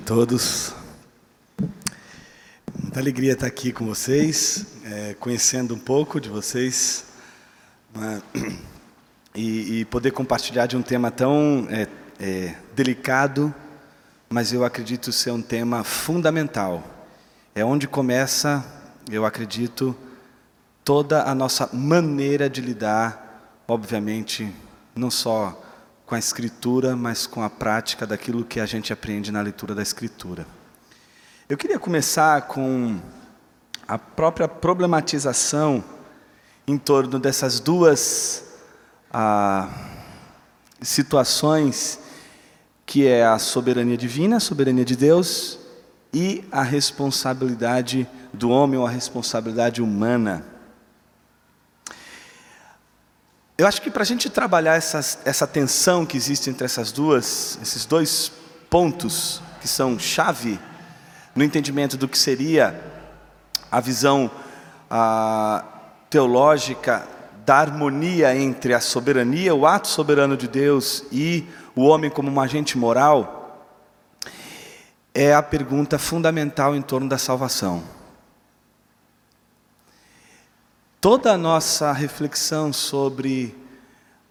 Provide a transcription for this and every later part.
a todos. Muita alegria estar aqui com vocês, é, conhecendo um pouco de vocês né, e, e, poder compartilhar de um tema tão é, é, delicado, mas eu acredito ser um tema fundamental. É onde começa, eu acredito, toda a nossa maneira de lidar, obviamente, não só com a escritura, mas com a prática daquilo que a gente aprende na leitura da escritura. Eu queria começar com a própria problematização em torno dessas duas ah, situações, que é a soberania divina, a soberania de Deus, e a responsabilidade do homem ou a responsabilidade humana. Eu acho que para a gente trabalhar essa tensão que existe entre essas duas, esses dois pontos que são chave no entendimento do que seria a visão a, teológica da harmonia entre a soberania, o ato soberano de Deus e o homem como um agente moral, é a pergunta fundamental em torno da salvação. Toda a nossa reflexão sobre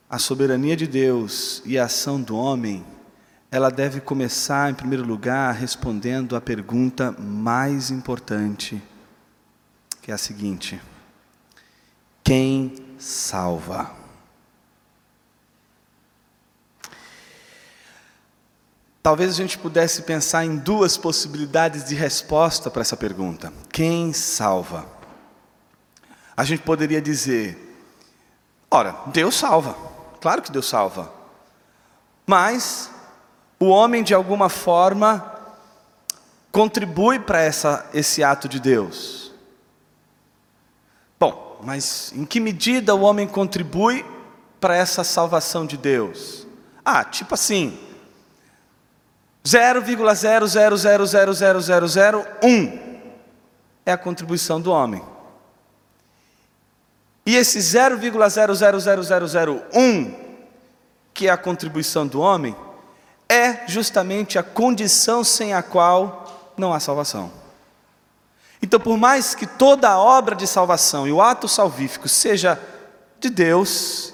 a soberania de Deus e a ação do homem, ela deve começar, em primeiro lugar, respondendo à pergunta mais importante, que é a seguinte: quem salva? Talvez a gente pudesse pensar em duas possibilidades de resposta para essa pergunta: quem salva? A gente poderia dizer: ora, Deus salva, claro que Deus salva, mas o homem de alguma forma contribui para esse ato de Deus. Bom, mas em que medida o homem contribui para essa salvação de Deus? Ah, tipo assim, 0,00000001 é a contribuição do homem. E esse 0,000001, que é a contribuição do homem, é justamente a condição sem a qual não há salvação. Então, por mais que toda a obra de salvação e o ato salvífico seja de Deus,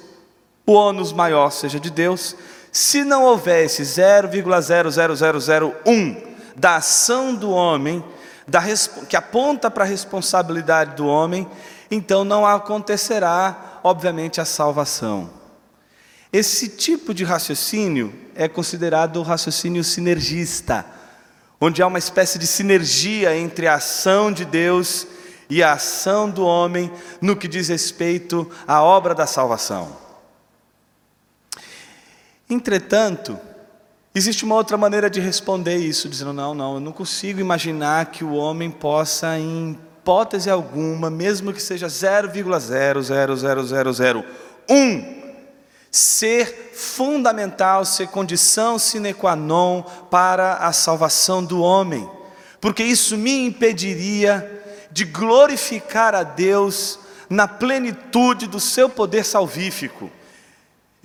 o ônus maior seja de Deus, se não houver esse 0,00001 da ação do homem, da, que aponta para a responsabilidade do homem, então não acontecerá, obviamente, a salvação. Esse tipo de raciocínio é considerado o raciocínio sinergista, onde há uma espécie de sinergia entre a ação de Deus e a ação do homem no que diz respeito à obra da salvação. Entretanto, existe uma outra maneira de responder isso, dizendo: não, não, eu não consigo imaginar que o homem possa, em hipótese alguma, mesmo que seja 0,00001, ser fundamental, ser condição sine qua non para a salvação do homem, porque isso me impediria de glorificar a Deus na plenitude do seu poder salvífico.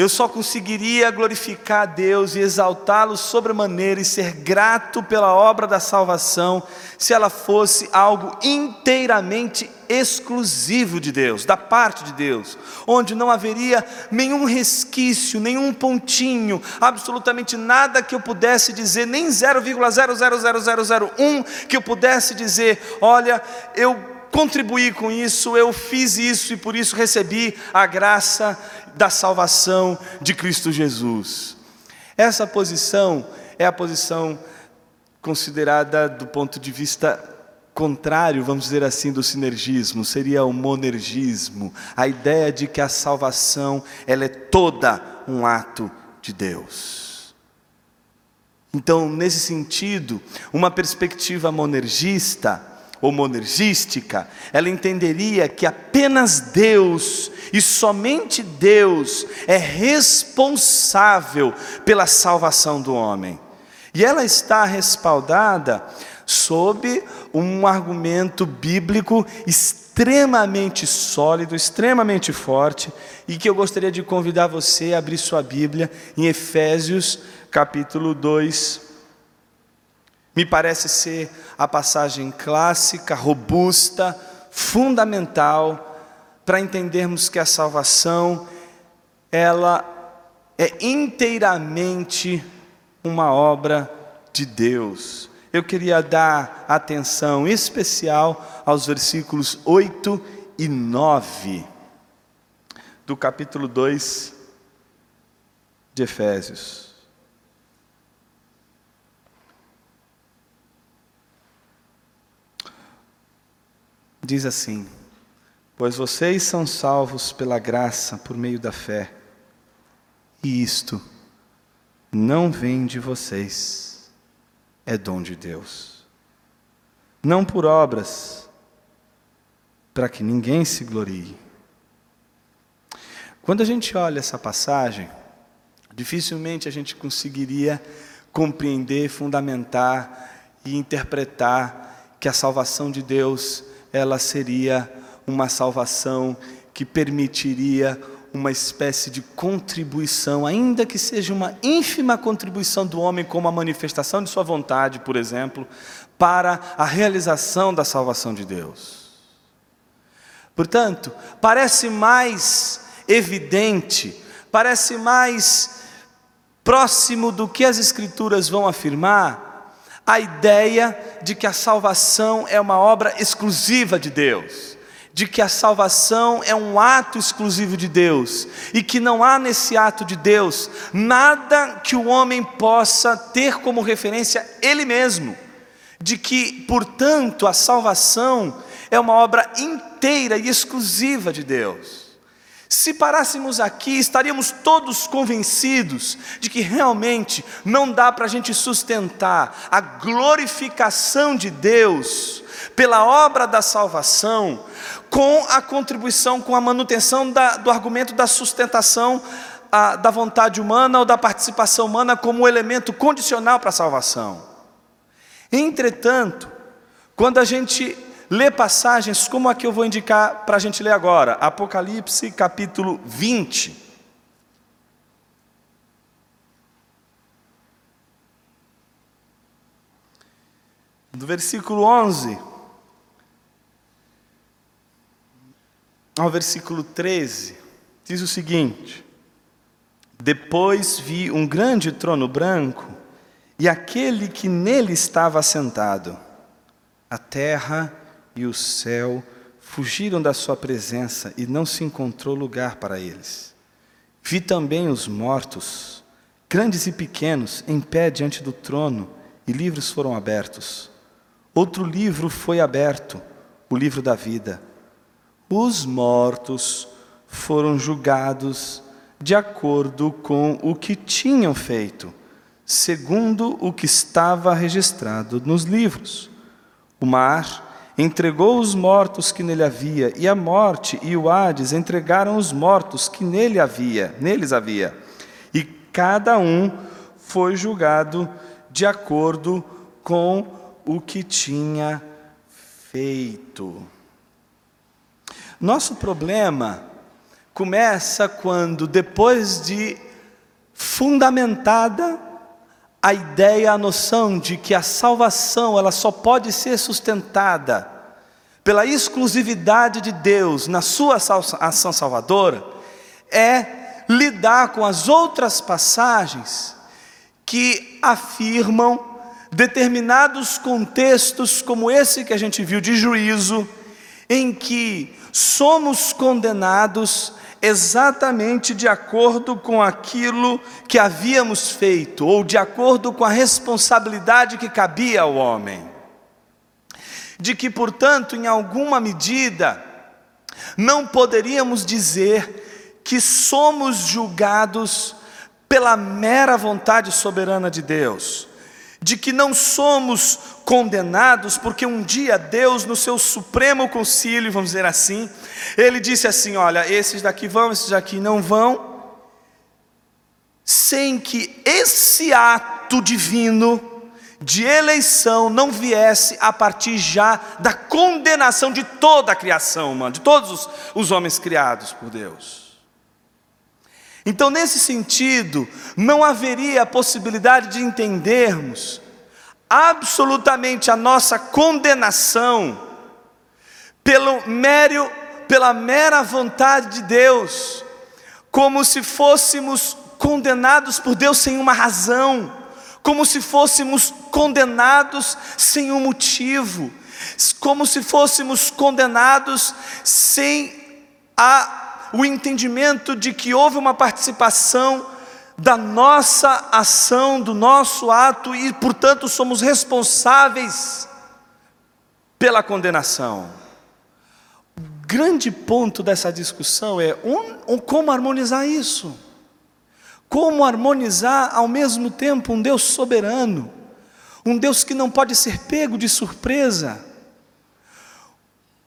Eu só conseguiria glorificar a Deus e exaltá-lo sobremaneira e ser grato pela obra da salvação se ela fosse algo inteiramente exclusivo de Deus, da parte de Deus, onde não haveria nenhum resquício, nenhum pontinho, absolutamente nada que eu pudesse dizer, nem 0,00001 que eu pudesse dizer, olha, eu contribuí com isso, eu fiz isso e por isso recebi a graça da salvação de Cristo Jesus. Essa posição é a posição considerada do ponto de vista contrário, vamos dizer assim, do sinergismo, seria o monergismo, a ideia de que a salvação ela é toda um ato de Deus. Então, nesse sentido, uma perspectiva monergista ou monergística, ela entenderia que apenas Deus e somente Deus é responsável pela salvação do homem. E ela está respaldada sob um argumento bíblico extremamente sólido, extremamente forte, e que eu gostaria de convidar você a abrir sua Bíblia em Efésios capítulo 2. Me parece ser a passagem clássica, robusta, fundamental para entendermos que a salvação ela é inteiramente uma obra de Deus. Eu queria dar atenção especial aos versículos 8 e 9 do capítulo 2 de Efésios. Diz assim: Pois vocês são salvos pela graça por meio da fé, e isto não vem de vocês, é dom de Deus. Não por obras, para que ninguém se glorie. Quando a gente olha essa passagem, dificilmente a gente conseguiria compreender, fundamentar e interpretar que a salvação de Deus ela seria uma salvação que permitiria uma espécie de contribuição, ainda que seja uma ínfima contribuição do homem, como a manifestação de sua vontade, por exemplo, para a realização da salvação de Deus. Portanto, parece mais evidente, parece mais próximo do que as Escrituras vão afirmar, a ideia de que a salvação é uma obra exclusiva de Deus de que a salvação é um ato exclusivo de Deus e que não há nesse ato de Deus nada que o homem possa ter como referência ele mesmo, de que, portanto, a salvação é uma obra inteira e exclusiva de Deus. Se parássemos aqui, estaríamos todos convencidos de que realmente não dá para a gente sustentar a glorificação de Deus pela obra da salvação com a contribuição, com a manutenção da, do argumento da sustentação a, da vontade humana ou da participação humana como elemento condicional para a salvação. Entretanto, quando a gente lê passagens como a que eu vou indicar para a gente ler agora, Apocalipse capítulo 20. Do versículo 11 ao versículo 13, diz o seguinte: Depois vi um grande trono branco e aquele que nele estava assentado. A terra e o céu fugiram da sua presença e não se encontrou lugar para eles. Vi também os mortos, grandes e pequenos, em pé diante do trono, e livros foram abertos. Outro livro foi aberto, o livro da vida os mortos foram julgados de acordo com o que tinham feito, segundo o que estava registrado nos livros. O mar entregou os mortos que nele havia, e a morte e o Hades entregaram os mortos que nele havia, neles havia. E cada um foi julgado de acordo com o que tinha feito. Nosso problema começa quando, depois de fundamentada a ideia, a noção de que a salvação ela só pode ser sustentada pela exclusividade de Deus na sua ação salvadora, é lidar com as outras passagens que afirmam determinados contextos, como esse que a gente viu de juízo, em que somos condenados exatamente de acordo com aquilo que havíamos feito, ou de acordo com a responsabilidade que cabia ao homem. De que, portanto, em alguma medida, não poderíamos dizer que somos julgados pela mera vontade soberana de Deus, de que não somos condenados, porque um dia Deus, no seu supremo concílio, vamos dizer assim, ele disse assim: Olha, esses daqui vão, esses daqui não vão, sem que esse ato divino de eleição não viesse a partir já da condenação de toda a criação humana, de todos os, os homens criados por Deus. Então, nesse sentido, não haveria a possibilidade de entendermos absolutamente a nossa condenação pelo mero, pela mera vontade de Deus, como se fôssemos condenados por Deus sem uma razão, como se fôssemos condenados sem um motivo, como se fôssemos condenados sem a, o entendimento de que houve uma participação da nossa ação, do nosso ato e, portanto, somos responsáveis pela condenação. O grande ponto dessa discussão é um, um, como harmonizar isso. Como harmonizar ao mesmo tempo um Deus soberano, um Deus que não pode ser pego de surpresa.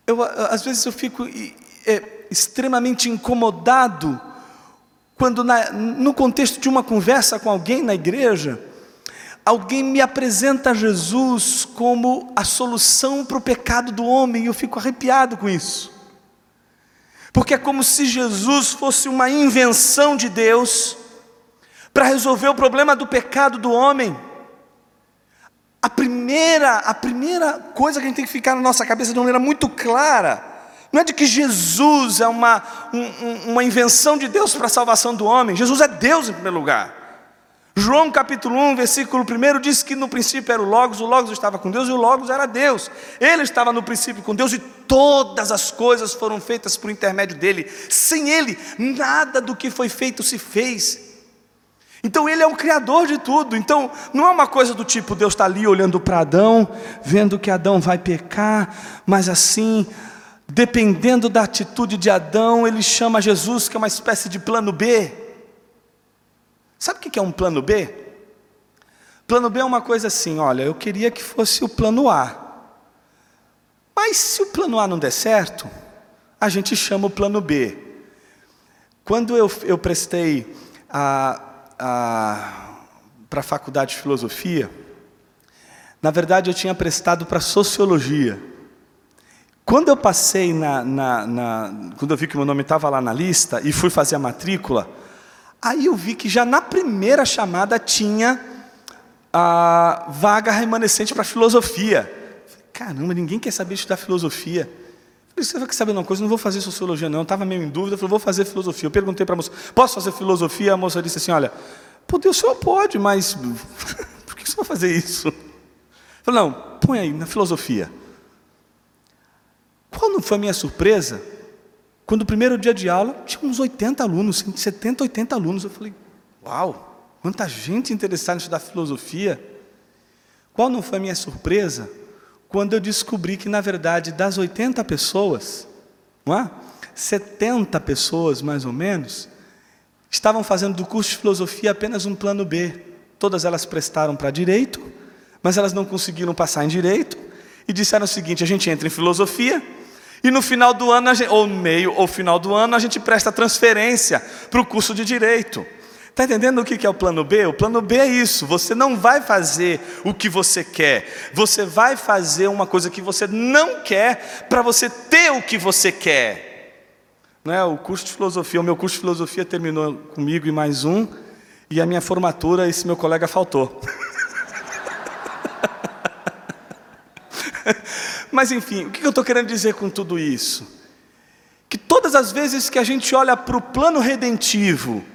Eu, às vezes eu fico é, extremamente incomodado quando na, no contexto de uma conversa com alguém na igreja, alguém me apresenta Jesus como a solução para o pecado do homem, e eu fico arrepiado com isso. Porque é como se Jesus fosse uma invenção de Deus, para resolver o problema do pecado do homem. A primeira, a primeira coisa que a gente tem que ficar na nossa cabeça de uma maneira muito clara, não é de que Jesus é uma, um, uma invenção de Deus para a salvação do homem, Jesus é Deus em primeiro lugar. João capítulo 1, versículo 1 diz que no princípio era o Logos, o Logos estava com Deus e o Logos era Deus. Ele estava no princípio com Deus e todas as coisas foram feitas por intermédio dele. Sem ele, nada do que foi feito se fez. Então ele é o criador de tudo. Então não é uma coisa do tipo Deus está ali olhando para Adão, vendo que Adão vai pecar, mas assim, dependendo da atitude de Adão, ele chama Jesus, que é uma espécie de plano B. Sabe o que é um plano B? Plano B é uma coisa assim: olha, eu queria que fosse o plano A. Mas se o plano A não der certo, a gente chama o plano B. Quando eu, eu prestei para a faculdade de filosofia, na verdade eu tinha prestado para sociologia. Quando eu passei na, na, na, quando eu vi que meu nome estava lá na lista e fui fazer a matrícula, aí eu vi que já na primeira chamada tinha a vaga remanescente para filosofia. Caramba, ninguém quer saber estudar filosofia. Você vai saber uma coisa, não vou fazer sociologia não, estava meio em dúvida, falei, vou fazer filosofia. Eu perguntei para a moça, posso fazer filosofia? A moça disse assim, olha, por Deus, o senhor pode, mas por que você vai fazer isso? Eu falei, não, põe aí, na filosofia. Qual não foi a minha surpresa? Quando o primeiro dia de aula, tinha uns 80 alunos, 70, 80 alunos. Eu falei, uau, quanta gente interessada em estudar filosofia. Qual não foi a minha surpresa? quando eu descobri que, na verdade, das 80 pessoas, não é? 70 pessoas, mais ou menos, estavam fazendo do curso de filosofia apenas um plano B. Todas elas prestaram para direito, mas elas não conseguiram passar em direito, e disseram o seguinte: a gente entra em filosofia, e no final do ano, ou no meio ou final do ano, a gente presta transferência para o curso de direito. Está entendendo o que é o plano B? O plano B é isso: você não vai fazer o que você quer, você vai fazer uma coisa que você não quer para você ter o que você quer. Não é? O curso de filosofia, o meu curso de filosofia terminou comigo e mais um, e a minha formatura, esse meu colega faltou. Mas enfim, o que eu estou querendo dizer com tudo isso? Que todas as vezes que a gente olha para o plano redentivo,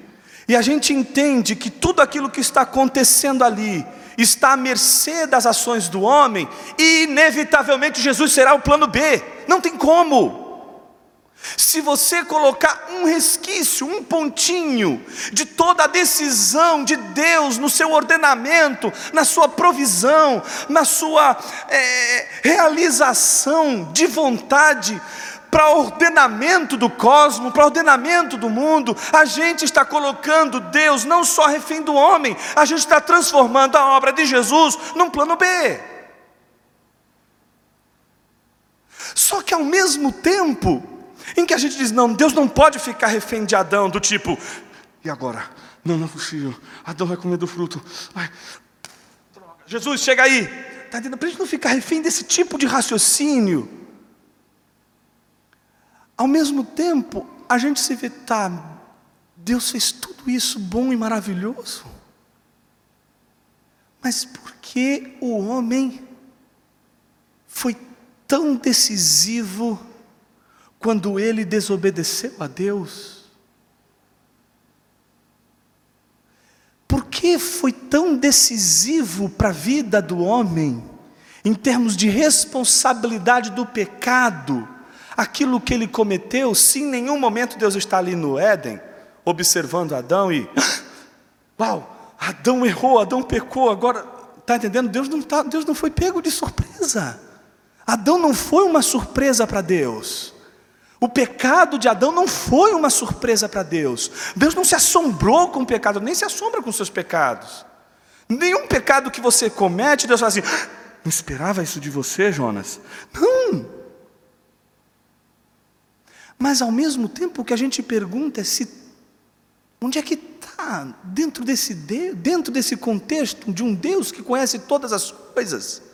e a gente entende que tudo aquilo que está acontecendo ali está à mercê das ações do homem, e inevitavelmente Jesus será o plano B. Não tem como. Se você colocar um resquício, um pontinho de toda a decisão de Deus no seu ordenamento, na sua provisão, na sua é, realização de vontade, para ordenamento do cosmos, para ordenamento do mundo, a gente está colocando Deus não só refém do homem, a gente está transformando a obra de Jesus num plano B. Só que ao mesmo tempo em que a gente diz, não, Deus não pode ficar refém de Adão, do tipo, e agora? Não, não é possível, Adão vai comer do fruto. Ai, Jesus, chega aí. Dizendo, para a gente não ficar refém desse tipo de raciocínio. Ao mesmo tempo, a gente se vê, tá, Deus fez tudo isso bom e maravilhoso. Mas por que o homem foi tão decisivo quando ele desobedeceu a Deus? Por que foi tão decisivo para a vida do homem, em termos de responsabilidade do pecado, aquilo que ele cometeu, se em nenhum momento Deus está ali no Éden, observando Adão e, uau, Adão errou, Adão pecou, agora, está entendendo? Deus não, tá, Deus não foi pego de surpresa. Adão não foi uma surpresa para Deus. O pecado de Adão não foi uma surpresa para Deus. Deus não se assombrou com o pecado, nem se assombra com seus pecados. Nenhum pecado que você comete, Deus fala assim: ah, não esperava isso de você, Jonas. Não. Mas ao mesmo tempo que a gente pergunta é se onde é que está dentro desse dentro desse contexto de um Deus que conhece todas as coisas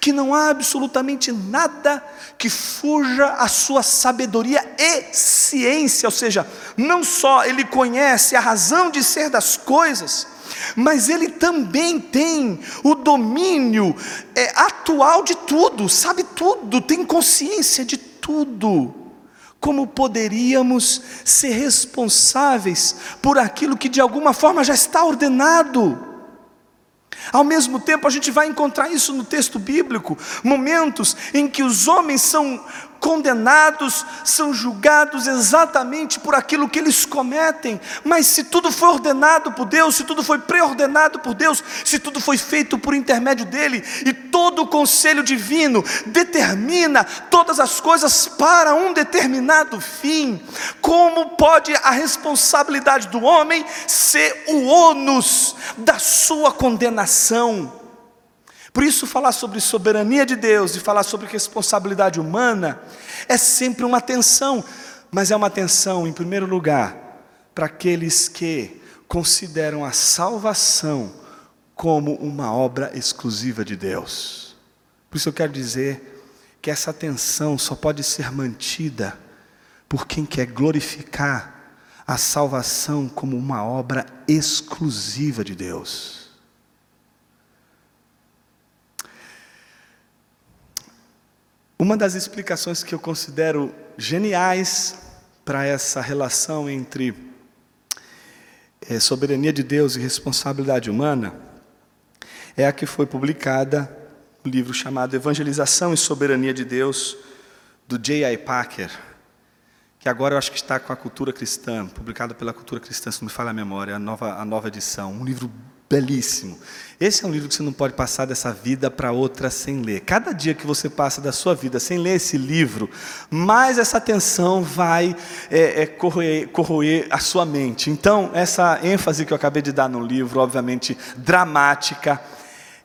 que não há absolutamente nada que fuja à sua sabedoria e ciência, ou seja, não só ele conhece a razão de ser das coisas, mas ele também tem o domínio é, atual de tudo, sabe tudo, tem consciência de tudo. Como poderíamos ser responsáveis por aquilo que de alguma forma já está ordenado? Ao mesmo tempo, a gente vai encontrar isso no texto bíblico, momentos em que os homens são condenados, são julgados exatamente por aquilo que eles cometem. Mas se tudo foi ordenado por Deus, se tudo foi preordenado por Deus, se tudo foi feito por intermédio dele, e todo o conselho divino determina todas as coisas para um determinado fim, como pode a responsabilidade do homem ser o ônus da sua condenação? Por isso, falar sobre soberania de Deus e falar sobre responsabilidade humana é sempre uma tensão, mas é uma tensão, em primeiro lugar, para aqueles que consideram a salvação como uma obra exclusiva de Deus. Por isso eu quero dizer que essa tensão só pode ser mantida por quem quer glorificar a salvação como uma obra exclusiva de Deus. Uma das explicações que eu considero geniais para essa relação entre é, soberania de Deus e responsabilidade humana é a que foi publicada no livro chamado Evangelização e Soberania de Deus, do J.I. Packer, que agora eu acho que está com a Cultura Cristã, publicado pela Cultura Cristã, se não me falha a memória, a nova, a nova edição. Um livro belíssimo. Esse é um livro que você não pode passar dessa vida para outra sem ler. Cada dia que você passa da sua vida sem ler esse livro, mais essa tensão vai é, é, corroer, corroer a sua mente. Então, essa ênfase que eu acabei de dar no livro, obviamente dramática,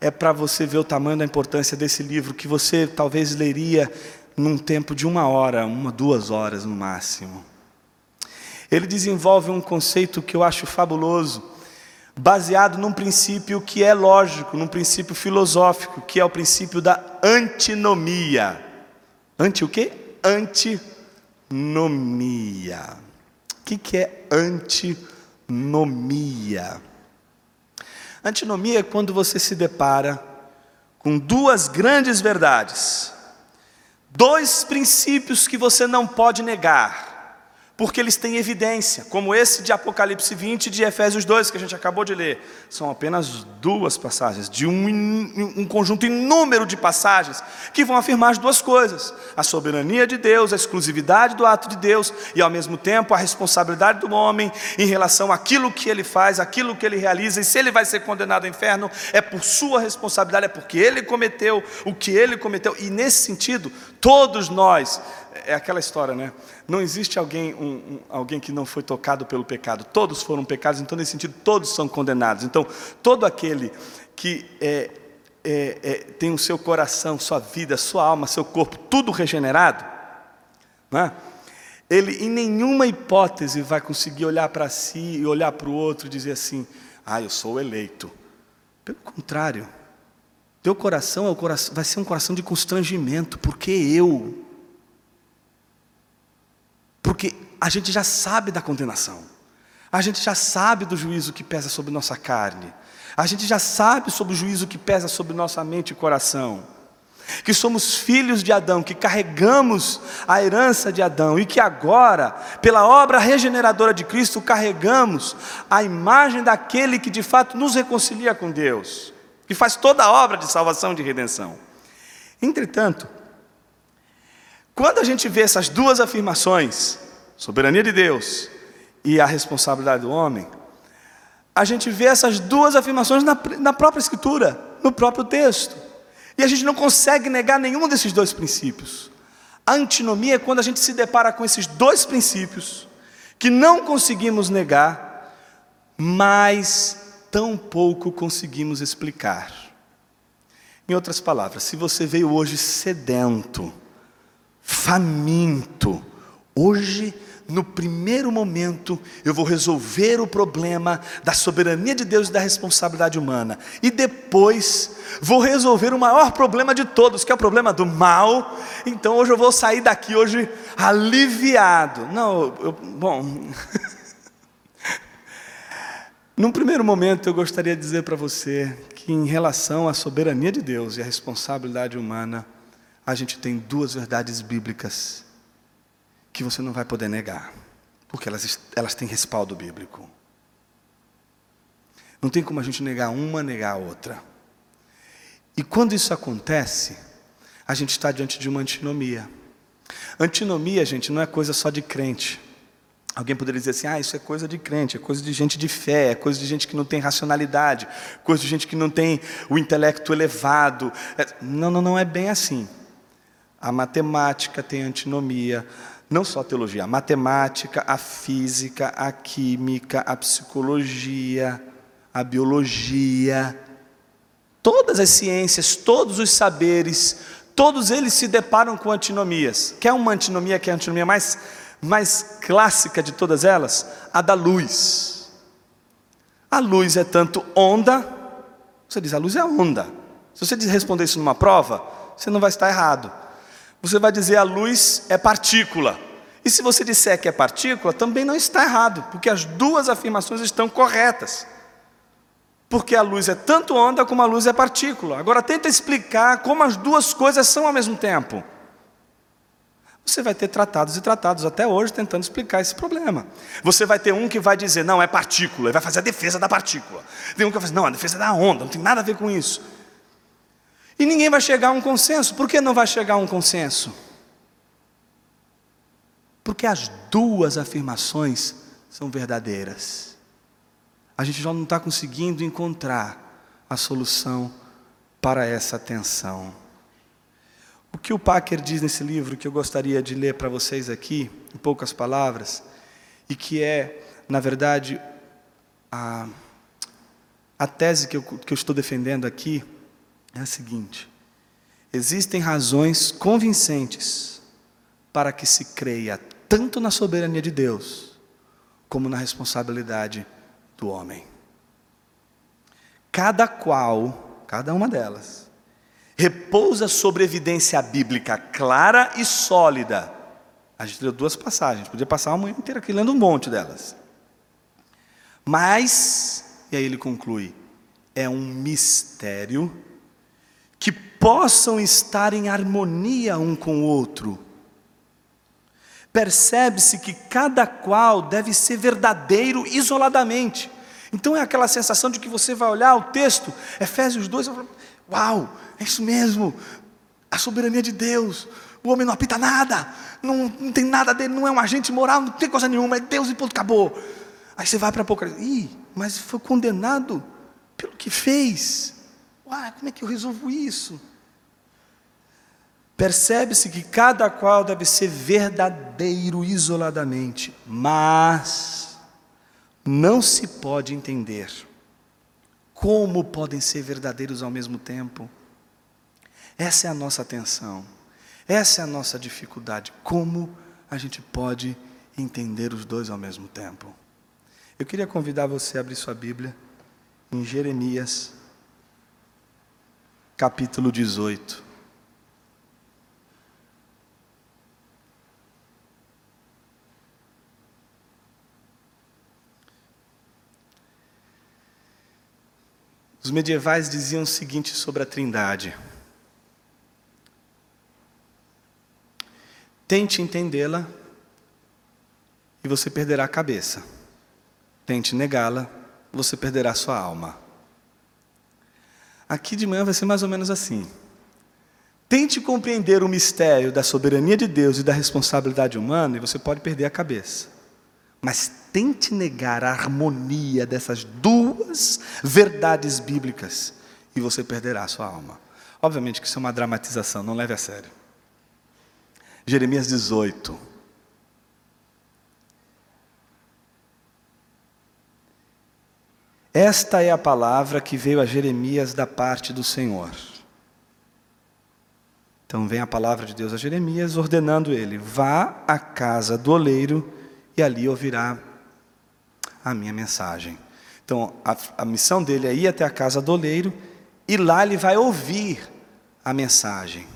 é para você ver o tamanho da importância desse livro, que você talvez leria num tempo de uma hora, uma, duas horas no máximo. Ele desenvolve um conceito que eu acho fabuloso baseado num princípio que é lógico, num princípio filosófico, que é o princípio da antinomia. Anti o quê? Antinomia. O que, que é antinomia? Antinomia é quando você se depara com duas grandes verdades, dois princípios que você não pode negar porque eles têm evidência, como esse de Apocalipse 20 e de Efésios 2, que a gente acabou de ler. São apenas duas passagens, de um, um conjunto inúmero de passagens, que vão afirmar as duas coisas: a soberania de Deus, a exclusividade do ato de Deus, e ao mesmo tempo a responsabilidade do homem em relação àquilo que ele faz, aquilo que ele realiza, e se ele vai ser condenado ao inferno, é por sua responsabilidade, é porque ele cometeu o que ele cometeu, e nesse sentido, todos nós é aquela história, né? Não existe alguém, um, um, alguém que não foi tocado pelo pecado. Todos foram pecados, então, nesse sentido, todos são condenados. Então, todo aquele que é, é, é, tem o seu coração, sua vida, sua alma, seu corpo, tudo regenerado, né? ele em nenhuma hipótese vai conseguir olhar para si e olhar para o outro e dizer assim: Ah, eu sou eleito. Pelo contrário, teu coração, é o coração vai ser um coração de constrangimento, porque eu porque a gente já sabe da condenação. A gente já sabe do juízo que pesa sobre nossa carne. A gente já sabe sobre o juízo que pesa sobre nossa mente e coração. Que somos filhos de Adão, que carregamos a herança de Adão e que agora, pela obra regeneradora de Cristo, carregamos a imagem daquele que de fato nos reconcilia com Deus, que faz toda a obra de salvação e de redenção. Entretanto, quando a gente vê essas duas afirmações, soberania de Deus e a responsabilidade do homem, a gente vê essas duas afirmações na, na própria Escritura, no próprio texto. E a gente não consegue negar nenhum desses dois princípios. A antinomia é quando a gente se depara com esses dois princípios, que não conseguimos negar, mas tão pouco conseguimos explicar. Em outras palavras, se você veio hoje sedento, faminto, hoje no primeiro momento, eu vou resolver o problema da soberania de Deus e da responsabilidade humana. E depois, vou resolver o maior problema de todos, que é o problema do mal. Então, hoje eu vou sair daqui hoje aliviado. Não, eu, bom. Num primeiro momento, eu gostaria de dizer para você que, em relação à soberania de Deus e à responsabilidade humana, a gente tem duas verdades bíblicas que você não vai poder negar, porque elas, elas têm respaldo bíblico. Não tem como a gente negar uma, negar a outra. E quando isso acontece, a gente está diante de uma antinomia. Antinomia, gente, não é coisa só de crente. Alguém poderia dizer assim: ah, isso é coisa de crente, é coisa de gente de fé, é coisa de gente que não tem racionalidade, coisa de gente que não tem o intelecto elevado. É, não, não, não é bem assim. A matemática tem antinomia, não só a teologia, a matemática, a física, a química, a psicologia, a biologia, todas as ciências, todos os saberes, todos eles se deparam com antinomias. Quer uma antinomia que é a antinomia mais, mais clássica de todas elas? A da luz. A luz é tanto onda, você diz, a luz é onda. Se você responder isso numa prova, você não vai estar errado você vai dizer a luz é partícula. E se você disser que é partícula, também não está errado, porque as duas afirmações estão corretas. Porque a luz é tanto onda como a luz é partícula. Agora tenta explicar como as duas coisas são ao mesmo tempo. Você vai ter tratados e tratados até hoje tentando explicar esse problema. Você vai ter um que vai dizer, não, é partícula, e vai fazer a defesa da partícula. Tem um que vai fazer, não, a defesa da onda, não tem nada a ver com isso. E ninguém vai chegar a um consenso. Por que não vai chegar a um consenso? Porque as duas afirmações são verdadeiras. A gente já não está conseguindo encontrar a solução para essa tensão. O que o Packer diz nesse livro, que eu gostaria de ler para vocês aqui, em poucas palavras, e que é, na verdade, a, a tese que eu, que eu estou defendendo aqui, é a seguinte: existem razões convincentes para que se creia tanto na soberania de Deus, como na responsabilidade do homem. Cada qual, cada uma delas, repousa sobre evidência bíblica clara e sólida. A gente leu duas passagens, podia passar uma manhã inteira aqui lendo um monte delas. Mas, e aí ele conclui, é um mistério possam estar em harmonia um com o outro. Percebe-se que cada qual deve ser verdadeiro isoladamente. Então é aquela sensação de que você vai olhar o texto, Efésios 2, e uau, é isso mesmo, a soberania de Deus, o homem não apita nada, não, não tem nada dele, não é um agente moral, não tem coisa nenhuma, é Deus e ponto, acabou. Aí você vai para Apocalipse, ih, mas foi condenado pelo que fez. Ah, como é que eu resolvo isso? Percebe-se que cada qual deve ser verdadeiro isoladamente, mas não se pode entender como podem ser verdadeiros ao mesmo tempo. Essa é a nossa atenção, essa é a nossa dificuldade. Como a gente pode entender os dois ao mesmo tempo? Eu queria convidar você a abrir sua Bíblia em Jeremias capítulo 18. Os medievais diziam o seguinte sobre a Trindade: Tente entendê-la e você perderá a cabeça. Tente negá-la, você perderá sua alma. Aqui de manhã vai ser mais ou menos assim. Tente compreender o mistério da soberania de Deus e da responsabilidade humana e você pode perder a cabeça. Mas tente negar a harmonia dessas duas verdades bíblicas e você perderá a sua alma. Obviamente que isso é uma dramatização, não leve a sério. Jeremias 18. Esta é a palavra que veio a Jeremias da parte do Senhor. Então vem a palavra de Deus a Jeremias, ordenando ele: vá à casa do oleiro e ali ouvirá a minha mensagem. Então a, a missão dele é ir até a casa do oleiro e lá ele vai ouvir a mensagem.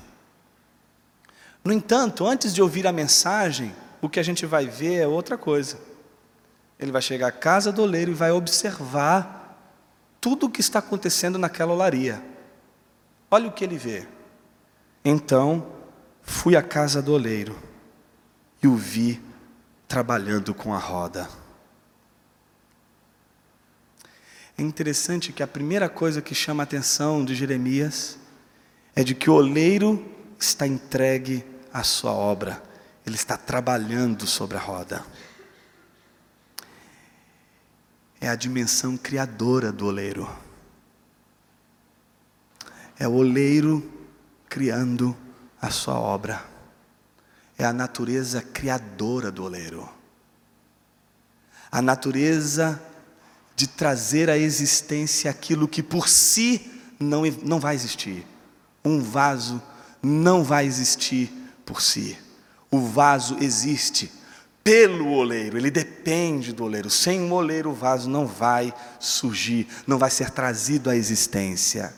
No entanto, antes de ouvir a mensagem, o que a gente vai ver é outra coisa. Ele vai chegar à casa do oleiro e vai observar tudo o que está acontecendo naquela olaria. Olha o que ele vê. Então fui à casa do oleiro e o vi trabalhando com a roda. É interessante que a primeira coisa que chama a atenção de Jeremias é de que o oleiro está entregue à sua obra, ele está trabalhando sobre a roda. É a dimensão criadora do oleiro. É o oleiro criando a sua obra. É a natureza criadora do oleiro. A natureza de trazer à existência aquilo que por si não, não vai existir. Um vaso não vai existir por si. O vaso existe pelo oleiro, ele depende do oleiro. Sem o oleiro, o vaso não vai surgir, não vai ser trazido à existência.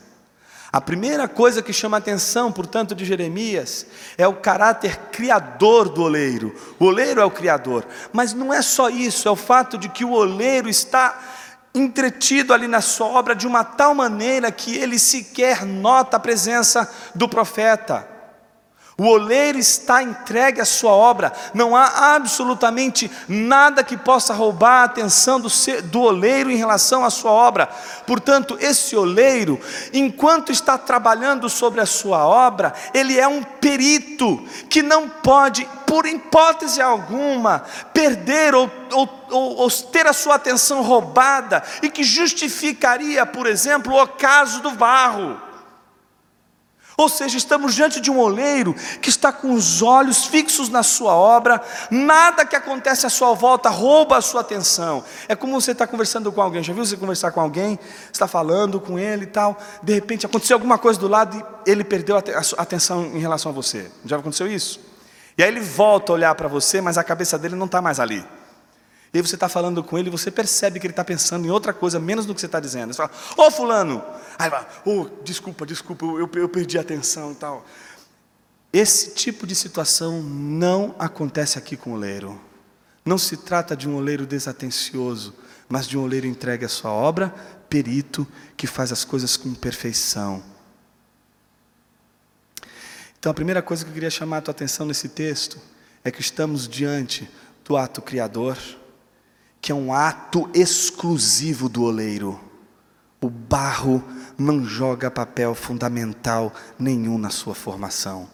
A primeira coisa que chama a atenção, portanto, de Jeremias é o caráter criador do oleiro. O oleiro é o criador, mas não é só isso, é o fato de que o oleiro está entretido ali na sua obra de uma tal maneira que ele sequer nota a presença do profeta. O oleiro está entregue à sua obra, não há absolutamente nada que possa roubar a atenção do, do, oleiro em relação à sua obra. Portanto, esse oleiro, enquanto está trabalhando sobre a sua obra, ele é um perito que não pode, por hipótese alguma, perder ou, ou, ou, ter a sua atenção roubada e que justificaria, por exemplo, o caso do barro. Ou seja, estamos diante de um oleiro que está com os olhos fixos na sua obra, nada que acontece à sua volta rouba a sua atenção. É como você está conversando com alguém, já viu você conversar com alguém, está falando com ele e tal, de repente aconteceu alguma coisa do lado e ele perdeu a atenção em relação a você. Já aconteceu isso? E aí ele volta a olhar para você, mas a cabeça dele não está mais ali. E aí você está falando com ele você percebe que ele está pensando em outra coisa, menos do que você está dizendo. Você fala, ô oh, fulano! Aí vai, oh, desculpa, desculpa, eu, eu perdi a atenção e tal. Esse tipo de situação não acontece aqui com o oleiro. Não se trata de um oleiro desatencioso, mas de um oleiro entregue à sua obra, perito, que faz as coisas com perfeição. Então a primeira coisa que eu queria chamar a tua atenção nesse texto é que estamos diante do ato criador que é um ato exclusivo do oleiro. O barro não joga papel fundamental nenhum na sua formação.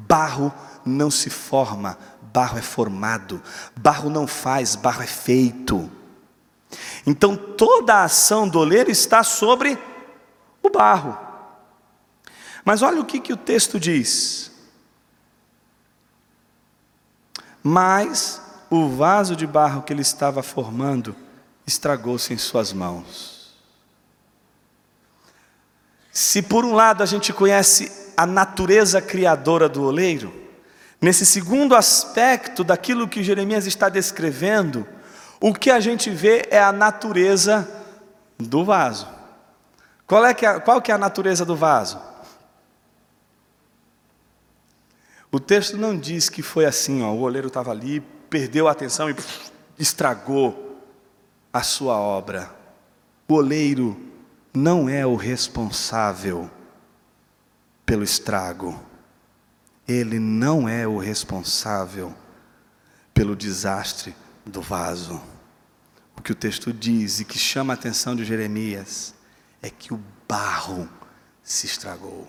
Barro não se forma, barro é formado. Barro não faz, barro é feito. Então toda a ação do oleiro está sobre o barro. Mas olha o que, que o texto diz. Mas o vaso de barro que ele estava formando estragou-se em suas mãos. Se por um lado a gente conhece a natureza criadora do oleiro, nesse segundo aspecto daquilo que Jeremias está descrevendo, o que a gente vê é a natureza do vaso. Qual, é que é, qual que é a natureza do vaso? O texto não diz que foi assim, ó, o oleiro estava ali, perdeu a atenção e estragou a sua obra. O oleiro não é o responsável pelo estrago. Ele não é o responsável pelo desastre do vaso. O que o texto diz e que chama a atenção de Jeremias é que o barro se estragou.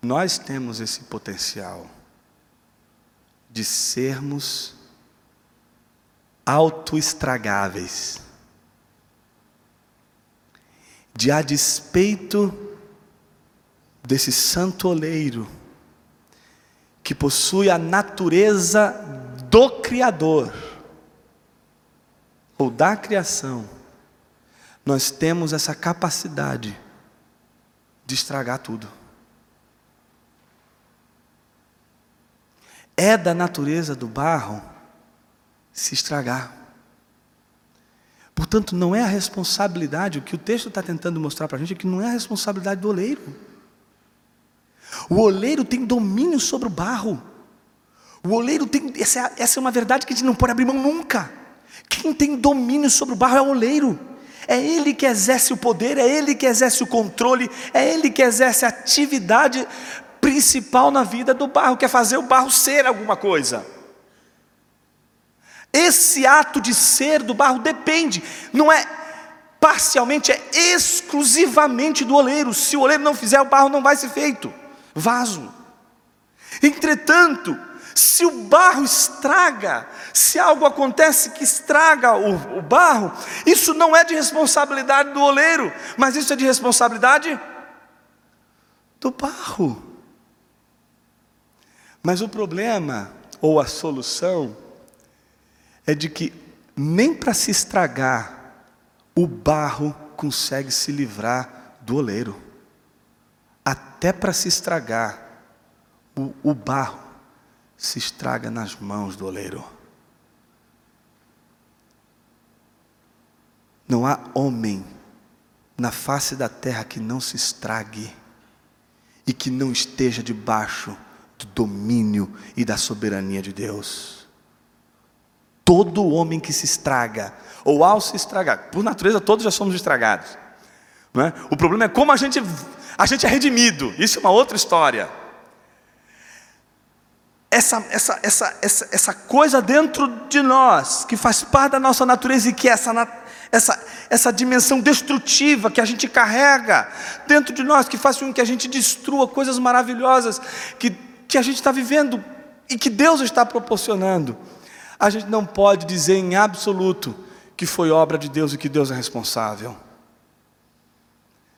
Nós temos esse potencial de sermos autoestragáveis. De a despeito desse santo oleiro, que possui a natureza do Criador, ou da criação, nós temos essa capacidade de estragar tudo. É da natureza do barro se estragar. Portanto, não é a responsabilidade, o que o texto está tentando mostrar para a gente é que não é a responsabilidade do oleiro. O oleiro tem domínio sobre o barro. O oleiro tem, essa é, essa é uma verdade que a gente não pode abrir mão nunca. Quem tem domínio sobre o barro é o oleiro. É ele que exerce o poder, é ele que exerce o controle, é ele que exerce a atividade principal na vida do barro, que é fazer o barro ser alguma coisa. Esse ato de ser do barro depende, não é parcialmente, é exclusivamente do oleiro. Se o oleiro não fizer, o barro não vai ser feito. Vaso. Entretanto, se o barro estraga, se algo acontece que estraga o, o, barro, isso não é de responsabilidade do oleiro, mas isso é de responsabilidade do barro. Mas o problema, ou a solução, é de que nem para se estragar, o barro consegue se livrar do oleiro. Até para se estragar, o, o barro se estraga nas mãos do oleiro. Não há homem na face da terra que não se estrague e que não esteja debaixo do domínio e da soberania de Deus. Todo homem que se estraga, ou ao se estragar, por natureza todos já somos estragados. É? O problema é como a gente, a gente é redimido, isso é uma outra história. Essa, essa, essa, essa, essa coisa dentro de nós, que faz parte da nossa natureza e que é essa, essa, essa dimensão destrutiva que a gente carrega dentro de nós, que faz com que a gente destrua coisas maravilhosas que, que a gente está vivendo e que Deus está proporcionando a gente não pode dizer em absoluto que foi obra de Deus e que Deus é responsável.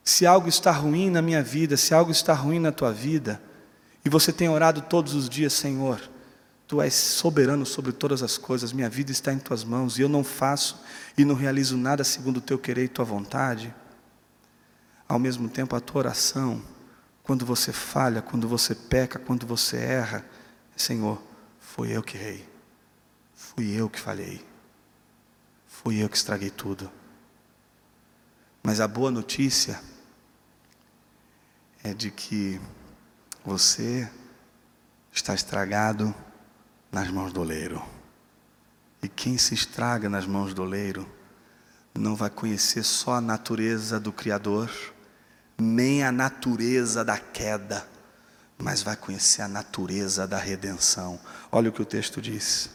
Se algo está ruim na minha vida, se algo está ruim na tua vida, e você tem orado todos os dias, Senhor, Tu és soberano sobre todas as coisas, minha vida está em Tuas mãos, e eu não faço e não realizo nada segundo o Teu querer e Tua vontade. Ao mesmo tempo, a tua oração, quando você falha, quando você peca, quando você erra, Senhor, foi eu que errei. Fui eu que falhei. Fui eu que estraguei tudo. Mas a boa notícia é de que você está estragado nas mãos do oleiro. E quem se estraga nas mãos do oleiro não vai conhecer só a natureza do Criador, nem a natureza da queda, mas vai conhecer a natureza da redenção. Olha o que o texto diz.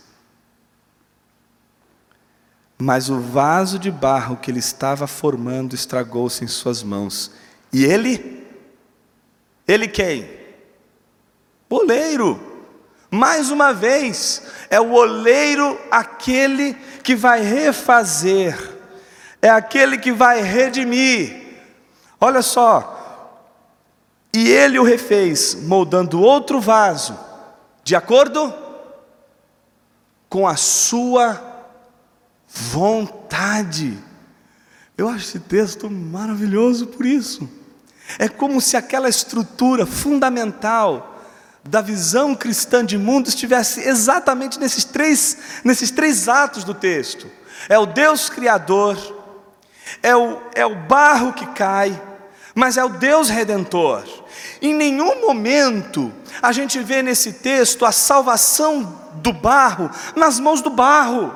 Mas o vaso de barro que ele estava formando estragou-se em suas mãos. E ele? Ele quem? Oleiro. Mais uma vez, é o oleiro aquele que vai refazer, é aquele que vai redimir. Olha só, e ele o refez, moldando outro vaso, de acordo com a sua vontade. Eu acho esse texto maravilhoso por isso. É como se aquela estrutura fundamental da visão cristã de mundo estivesse exatamente nesses três, nesses três atos do texto. É o Deus Criador, é o, é o barro que cai, mas é o Deus Redentor. Em nenhum momento a gente vê nesse texto a salvação do barro nas mãos do barro.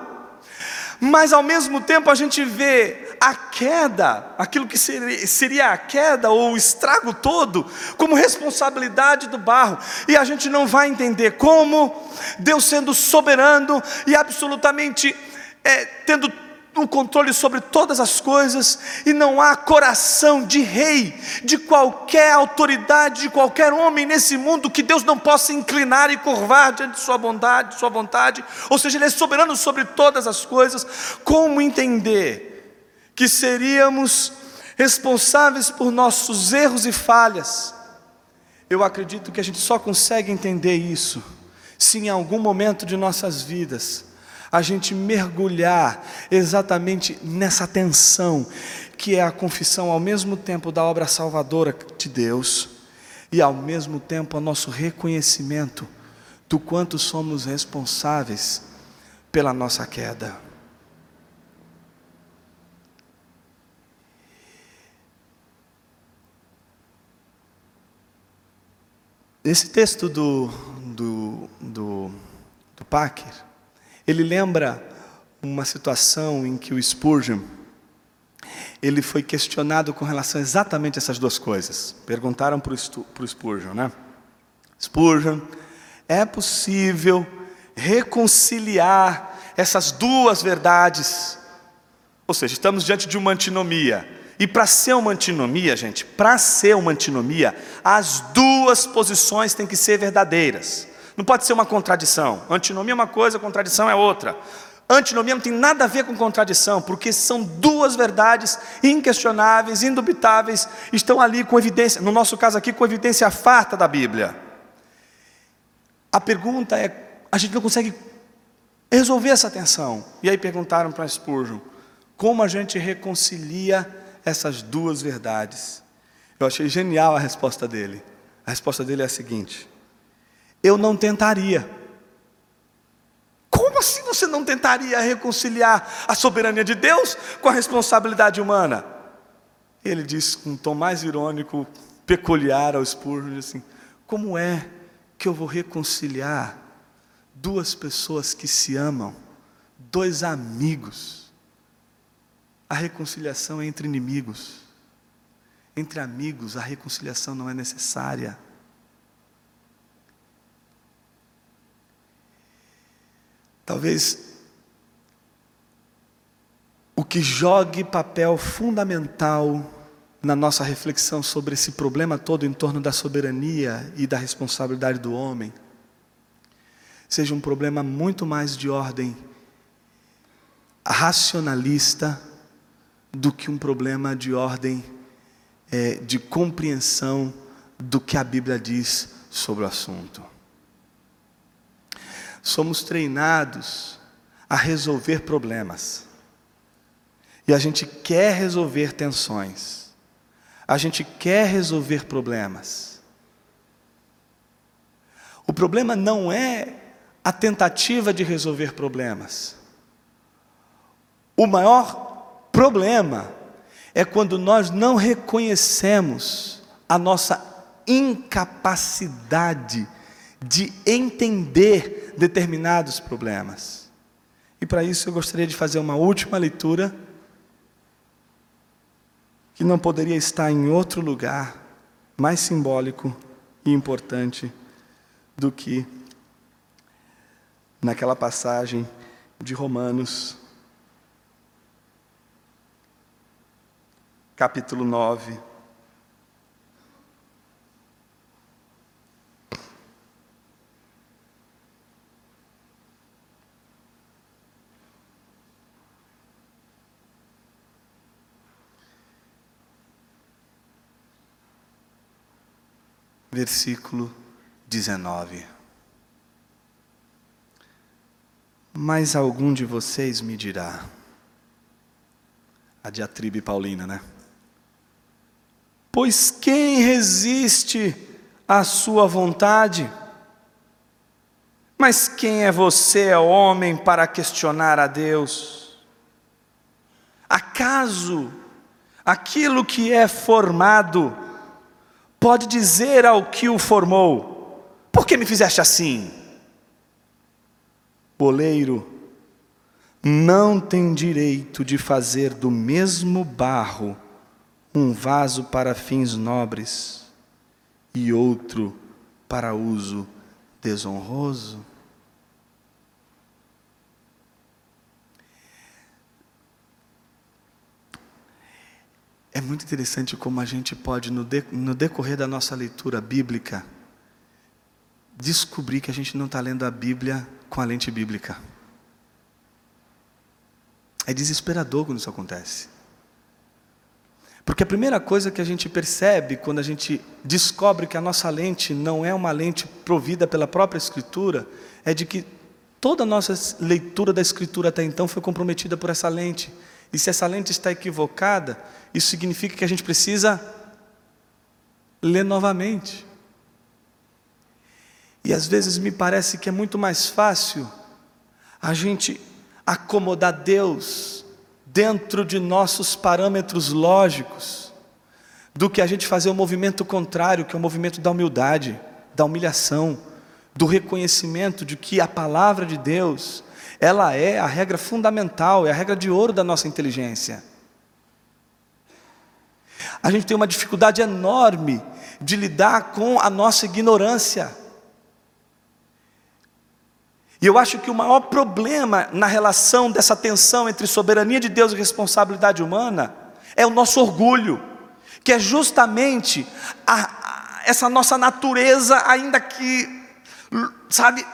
Mas ao mesmo tempo a gente vê a queda, aquilo que seria a queda ou o estrago todo, como responsabilidade do barro, e a gente não vai entender como Deus sendo soberano e absolutamente é, tendo o controle sobre todas as coisas, e não há coração de rei, de qualquer autoridade, de qualquer homem nesse mundo que Deus não possa inclinar e curvar diante de sua bondade, de sua vontade, ou seja, Ele é soberano sobre todas as coisas. Como entender que seríamos responsáveis por nossos erros e falhas? Eu acredito que a gente só consegue entender isso se em algum momento de nossas vidas a gente mergulhar exatamente nessa tensão, que é a confissão ao mesmo tempo da obra salvadora de Deus e ao mesmo tempo o nosso reconhecimento do quanto somos responsáveis pela nossa queda. Esse texto do, do, do, do Packer, ele lembra uma situação em que o Spurgeon ele foi questionado com relação a exatamente essas duas coisas. Perguntaram para o Spurgeon, né? Spurgeon, é possível reconciliar essas duas verdades? Ou seja, estamos diante de uma antinomia. E para ser uma antinomia, gente, para ser uma antinomia, as duas posições têm que ser verdadeiras. Não pode ser uma contradição. Antinomia é uma coisa, contradição é outra. Antinomia não tem nada a ver com contradição, porque são duas verdades inquestionáveis, indubitáveis, estão ali com evidência, no nosso caso aqui, com evidência farta da Bíblia. A pergunta é: a gente não consegue resolver essa tensão. E aí perguntaram para Spurgeon: como a gente reconcilia essas duas verdades? Eu achei genial a resposta dele. A resposta dele é a seguinte: eu não tentaria. Como assim você não tentaria reconciliar a soberania de Deus com a responsabilidade humana? Ele diz com um tom mais irônico, peculiar ao Spurgeon, assim: Como é que eu vou reconciliar duas pessoas que se amam, dois amigos? A reconciliação é entre inimigos. Entre amigos, a reconciliação não é necessária. Talvez o que jogue papel fundamental na nossa reflexão sobre esse problema todo em torno da soberania e da responsabilidade do homem, seja um problema muito mais de ordem racionalista do que um problema de ordem é, de compreensão do que a Bíblia diz sobre o assunto somos treinados a resolver problemas. E a gente quer resolver tensões. A gente quer resolver problemas. O problema não é a tentativa de resolver problemas. O maior problema é quando nós não reconhecemos a nossa incapacidade de entender determinados problemas. E para isso eu gostaria de fazer uma última leitura, que não poderia estar em outro lugar mais simbólico e importante do que naquela passagem de Romanos, capítulo 9 versículo 19. Mas algum de vocês me dirá, a diatribe paulina, né? Pois quem resiste à sua vontade? Mas quem é você, homem, para questionar a Deus? Acaso aquilo que é formado pode dizer ao que o formou: Por que me fizeste assim? O oleiro não tem direito de fazer do mesmo barro um vaso para fins nobres e outro para uso desonroso? É muito interessante como a gente pode, no, de, no decorrer da nossa leitura bíblica, descobrir que a gente não está lendo a Bíblia com a lente bíblica. É desesperador quando isso acontece. Porque a primeira coisa que a gente percebe quando a gente descobre que a nossa lente não é uma lente provida pela própria Escritura, é de que toda a nossa leitura da Escritura até então foi comprometida por essa lente. E se essa lente está equivocada, isso significa que a gente precisa ler novamente. E às vezes me parece que é muito mais fácil a gente acomodar Deus dentro de nossos parâmetros lógicos, do que a gente fazer o movimento contrário, que é o movimento da humildade, da humilhação, do reconhecimento de que a palavra de Deus ela é a regra fundamental, é a regra de ouro da nossa inteligência. A gente tem uma dificuldade enorme de lidar com a nossa ignorância. E eu acho que o maior problema na relação dessa tensão entre soberania de Deus e responsabilidade humana é o nosso orgulho, que é justamente a, a, essa nossa natureza, ainda que, sabe,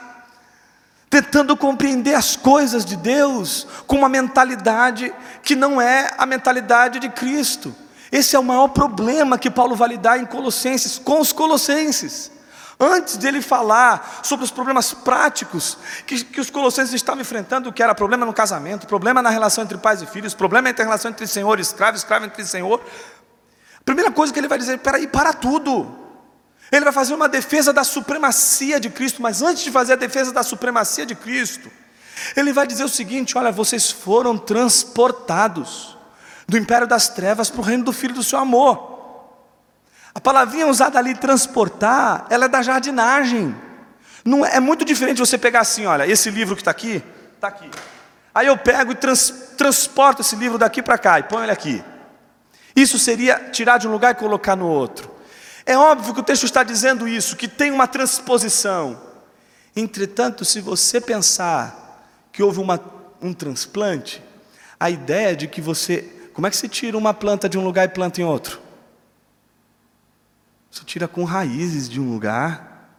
tentando compreender as coisas de Deus com uma mentalidade que não é a mentalidade de Cristo. Esse é o maior problema que Paulo vai lidar em Colossenses, com os Colossenses. Antes dele falar sobre os problemas práticos que, que os colossenses estavam enfrentando, que era problema no casamento, problema na relação entre pais e filhos, problema entre a relação entre senhor e escravo, escravo entre senhor. A primeira coisa que ele vai dizer, peraí, para tudo. Ele vai fazer uma defesa da supremacia de Cristo, mas antes de fazer a defesa da supremacia de Cristo, ele vai dizer o seguinte: olha, vocês foram transportados do império das trevas para o reino do Filho do seu amor. A palavrinha usada ali, transportar, ela é da jardinagem. Não é, é muito diferente você pegar assim, olha, esse livro que está aqui, está aqui. Aí eu pego e trans, transporto esse livro daqui para cá e ponho ele aqui. Isso seria tirar de um lugar e colocar no outro. É óbvio que o texto está dizendo isso, que tem uma transposição. Entretanto, se você pensar que houve uma, um transplante, a ideia de que você. Como é que você tira uma planta de um lugar e planta em outro? Você tira com raízes de um lugar,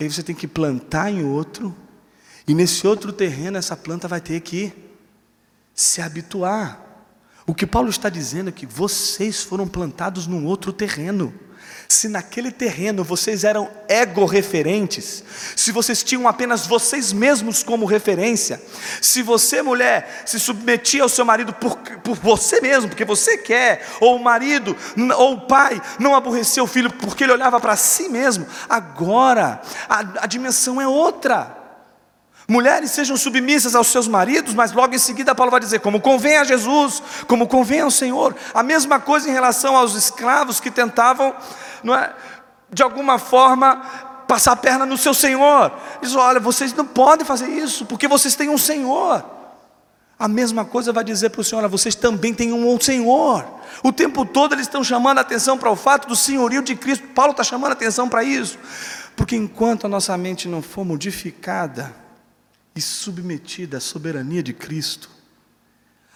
e aí você tem que plantar em outro, e nesse outro terreno essa planta vai ter que se habituar. O que Paulo está dizendo é que vocês foram plantados num outro terreno. Se naquele terreno vocês eram ego-referentes, se vocês tinham apenas vocês mesmos como referência, se você, mulher, se submetia ao seu marido por, por você mesmo, porque você quer, ou o marido, ou o pai, não aborrecia o filho porque ele olhava para si mesmo, agora a, a dimensão é outra. Mulheres sejam submissas aos seus maridos, mas logo em seguida Paulo vai dizer: como convém a Jesus, como convém ao Senhor. A mesma coisa em relação aos escravos que tentavam, é, de alguma forma, passar a perna no seu Senhor. Diz: olha, vocês não podem fazer isso, porque vocês têm um Senhor. A mesma coisa vai dizer para o Senhor: olha, vocês também têm um Senhor. O tempo todo eles estão chamando a atenção para o fato do senhorio de Cristo. Paulo está chamando a atenção para isso, porque enquanto a nossa mente não for modificada, e submetida à soberania de Cristo,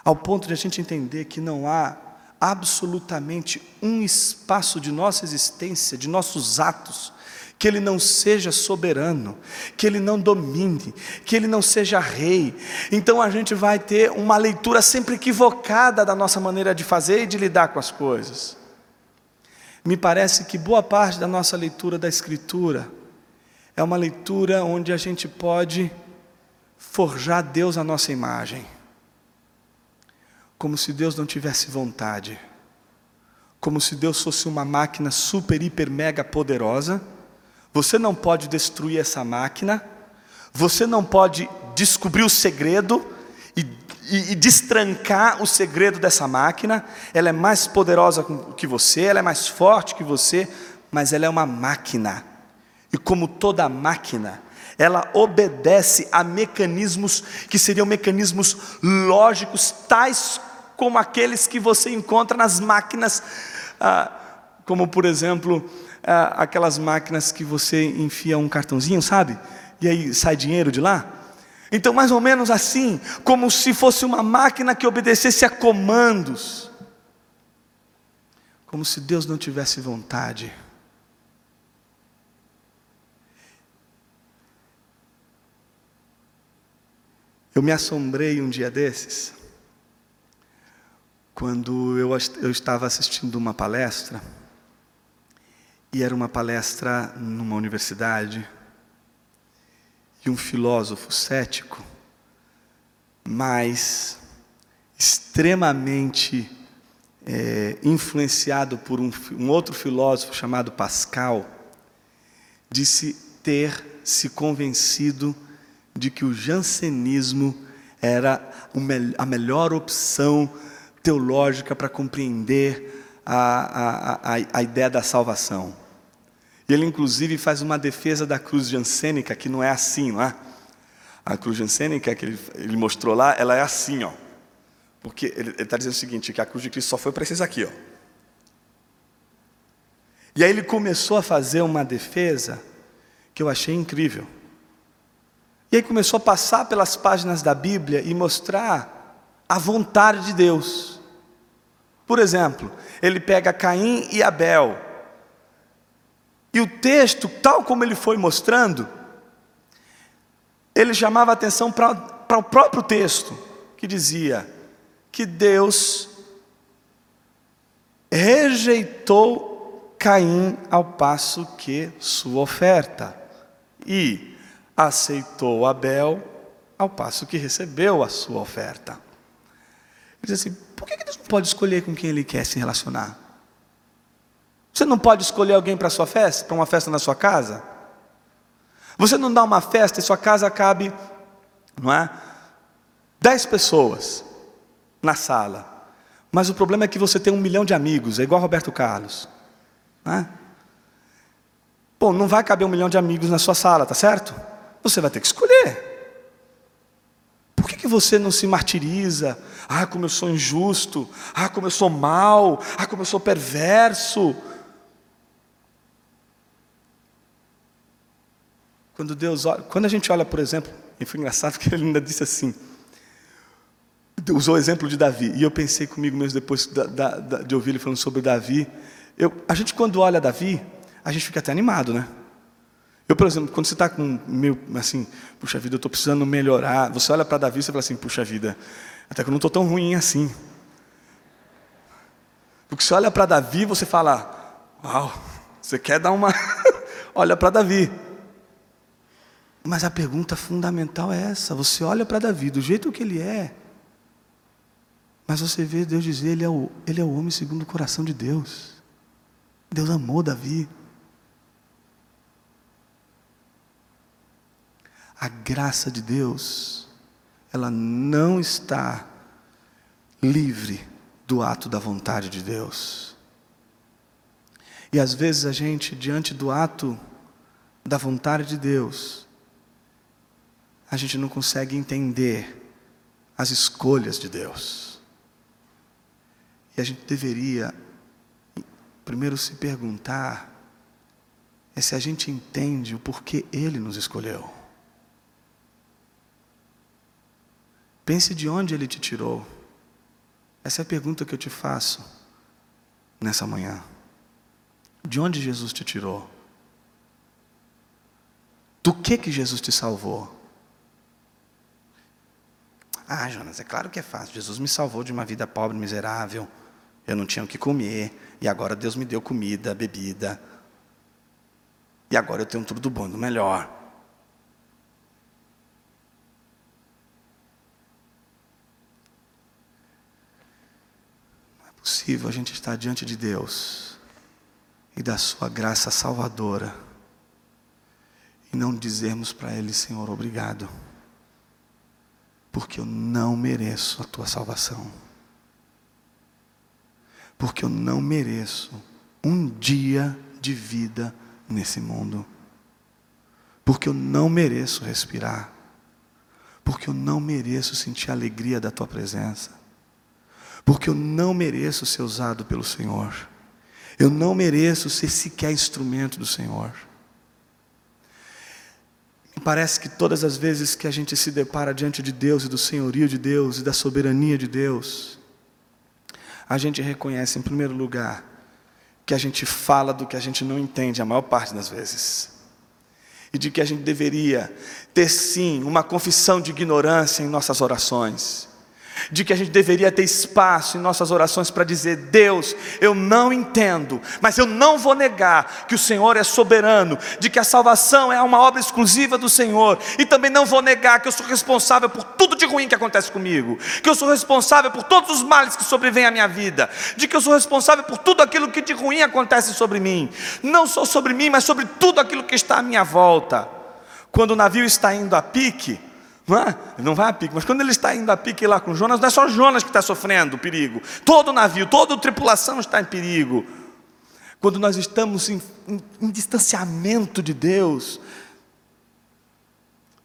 ao ponto de a gente entender que não há absolutamente um espaço de nossa existência, de nossos atos, que ele não seja soberano, que ele não domine, que ele não seja rei. Então a gente vai ter uma leitura sempre equivocada da nossa maneira de fazer e de lidar com as coisas. Me parece que boa parte da nossa leitura da Escritura é uma leitura onde a gente pode forjar Deus à nossa imagem, como se Deus não tivesse vontade, como se Deus fosse uma máquina super, hiper, mega poderosa. Você não pode destruir essa máquina, você não pode descobrir o segredo e, e, e, destrancar o segredo dessa máquina. Ela é mais poderosa que você, ela é mais forte que você, mas ela é uma máquina. E como toda máquina, ela obedece a mecanismos que seriam mecanismos lógicos, tais como aqueles que você encontra nas máquinas, ah, como por exemplo, ah, aquelas máquinas que você enfia um cartãozinho, sabe? E aí sai dinheiro de lá. Então, mais ou menos assim, como se fosse uma máquina que obedecesse a comandos, como se Deus não tivesse vontade. Eu me assombrei um dia desses, quando eu, eu estava assistindo uma palestra, e era uma palestra numa universidade, e um filósofo cético, mas extremamente é, influenciado por um, um outro filósofo chamado Pascal, disse ter se convencido de que o jansenismo era a melhor opção teológica para compreender a, a, a, a ideia da salvação. E ele, inclusive, faz uma defesa da cruz jansênica, que não é assim, não é? A cruz jansênica que ele, ele mostrou lá, ela é assim, ó. Porque ele está dizendo o seguinte, que a cruz de Cristo só foi para esses aqui, ó. E aí ele começou a fazer uma defesa que eu achei incrível. E aí começou a passar pelas páginas da Bíblia e mostrar a vontade de Deus. Por exemplo, ele pega Caim e Abel. E o texto, tal como ele foi mostrando, ele chamava atenção para, o próprio texto, que dizia que Deus rejeitou Caim ao passo que sua oferta. E aceitou Abel, ao passo que recebeu a sua oferta. Ele diz assim: por que Deus não pode escolher com quem Ele quer se relacionar? Você não pode escolher alguém para sua festa, para uma festa na sua casa? Você não dá uma festa e sua casa cabe, não é? Dez pessoas na sala. Mas o problema é que você tem um milhão de amigos, é igual Roberto Carlos. Não é? Bom, não vai caber um milhão de amigos na sua sala, tá certo? Você vai ter que escolher. Por que, que você não se martiriza? Ah, como eu sou injusto. Ah, como eu sou mal. Ah, como eu sou perverso. Quando Deus olha, quando a gente olha, por exemplo, e foi engraçado que ele ainda disse assim, usou o exemplo de Davi, e eu pensei comigo mesmo depois da, da, de ouvir ele falando sobre Davi, eu, a gente quando olha Davi, a gente fica até animado, né? Eu, por exemplo, quando você está com meio assim, puxa vida, eu estou precisando melhorar. Você olha para Davi e fala assim, puxa vida, até que eu não estou tão ruim assim. Porque você olha para Davi, você fala, uau, você quer dar uma. olha para Davi. Mas a pergunta fundamental é essa: você olha para Davi do jeito que ele é, mas você vê Deus dizer, ele é o, ele é o homem segundo o coração de Deus. Deus amou Davi. A graça de Deus, ela não está livre do ato da vontade de Deus. E às vezes a gente, diante do ato da vontade de Deus, a gente não consegue entender as escolhas de Deus. E a gente deveria primeiro se perguntar é se a gente entende o porquê Ele nos escolheu. Pense de onde Ele te tirou. Essa é a pergunta que eu te faço nessa manhã. De onde Jesus te tirou? Do que que Jesus te salvou? Ah, Jonas, é claro que é fácil. Jesus me salvou de uma vida pobre, miserável. Eu não tinha o que comer. E agora Deus me deu comida, bebida. E agora eu tenho tudo do bom, do melhor. Possível a gente estar diante de Deus e da Sua graça salvadora e não dizermos para Ele, Senhor, obrigado, porque eu não mereço a Tua salvação, porque eu não mereço um dia de vida nesse mundo, porque eu não mereço respirar, porque eu não mereço sentir a alegria da tua presença, porque eu não mereço ser usado pelo Senhor, eu não mereço ser sequer instrumento do Senhor. Me parece que todas as vezes que a gente se depara diante de Deus e do senhorio de Deus e da soberania de Deus, a gente reconhece, em primeiro lugar, que a gente fala do que a gente não entende a maior parte das vezes. E de que a gente deveria ter sim uma confissão de ignorância em nossas orações de que a gente deveria ter espaço em nossas orações para dizer: Deus, eu não entendo, mas eu não vou negar que o Senhor é soberano, de que a salvação é uma obra exclusiva do Senhor, e também não vou negar que eu sou responsável por tudo de ruim que acontece comigo, que eu sou responsável por todos os males que sobrevêm à minha vida, de que eu sou responsável por tudo aquilo que de ruim acontece sobre mim, não só sobre mim, mas sobre tudo aquilo que está à minha volta. Quando o navio está indo a pique, não, é? não vai a pique, mas quando ele está indo a pique lá com Jonas, não é só Jonas que está sofrendo perigo, todo o navio, toda a tripulação está em perigo. Quando nós estamos em, em, em distanciamento de Deus,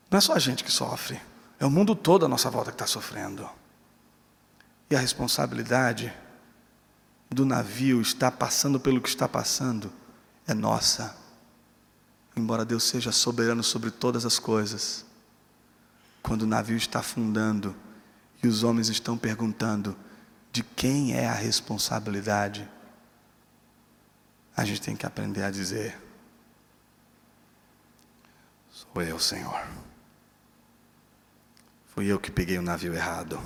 não é só a gente que sofre, é o mundo todo à nossa volta que está sofrendo. E a responsabilidade do navio estar passando pelo que está passando é nossa. Embora Deus seja soberano sobre todas as coisas, quando o navio está afundando e os homens estão perguntando de quem é a responsabilidade, a gente tem que aprender a dizer: Sou eu, Senhor. Fui eu que peguei o navio errado.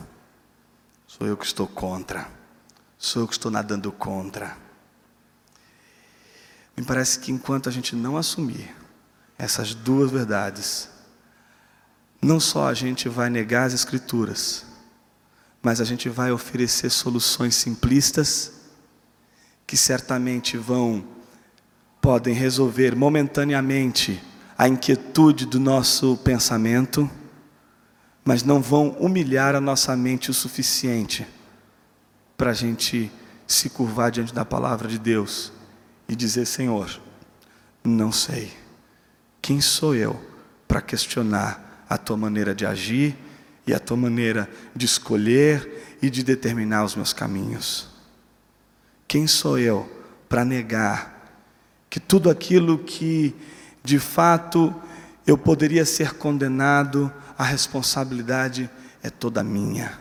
Sou eu que estou contra. Sou eu que estou nadando contra. Me parece que enquanto a gente não assumir essas duas verdades, não só a gente vai negar as Escrituras, mas a gente vai oferecer soluções simplistas que certamente vão, podem resolver momentaneamente a inquietude do nosso pensamento, mas não vão humilhar a nossa mente o suficiente para a gente se curvar diante da palavra de Deus e dizer: Senhor, não sei, quem sou eu para questionar a tua maneira de agir e a tua maneira de escolher e de determinar os meus caminhos. Quem sou eu para negar que tudo aquilo que de fato eu poderia ser condenado, a responsabilidade é toda minha?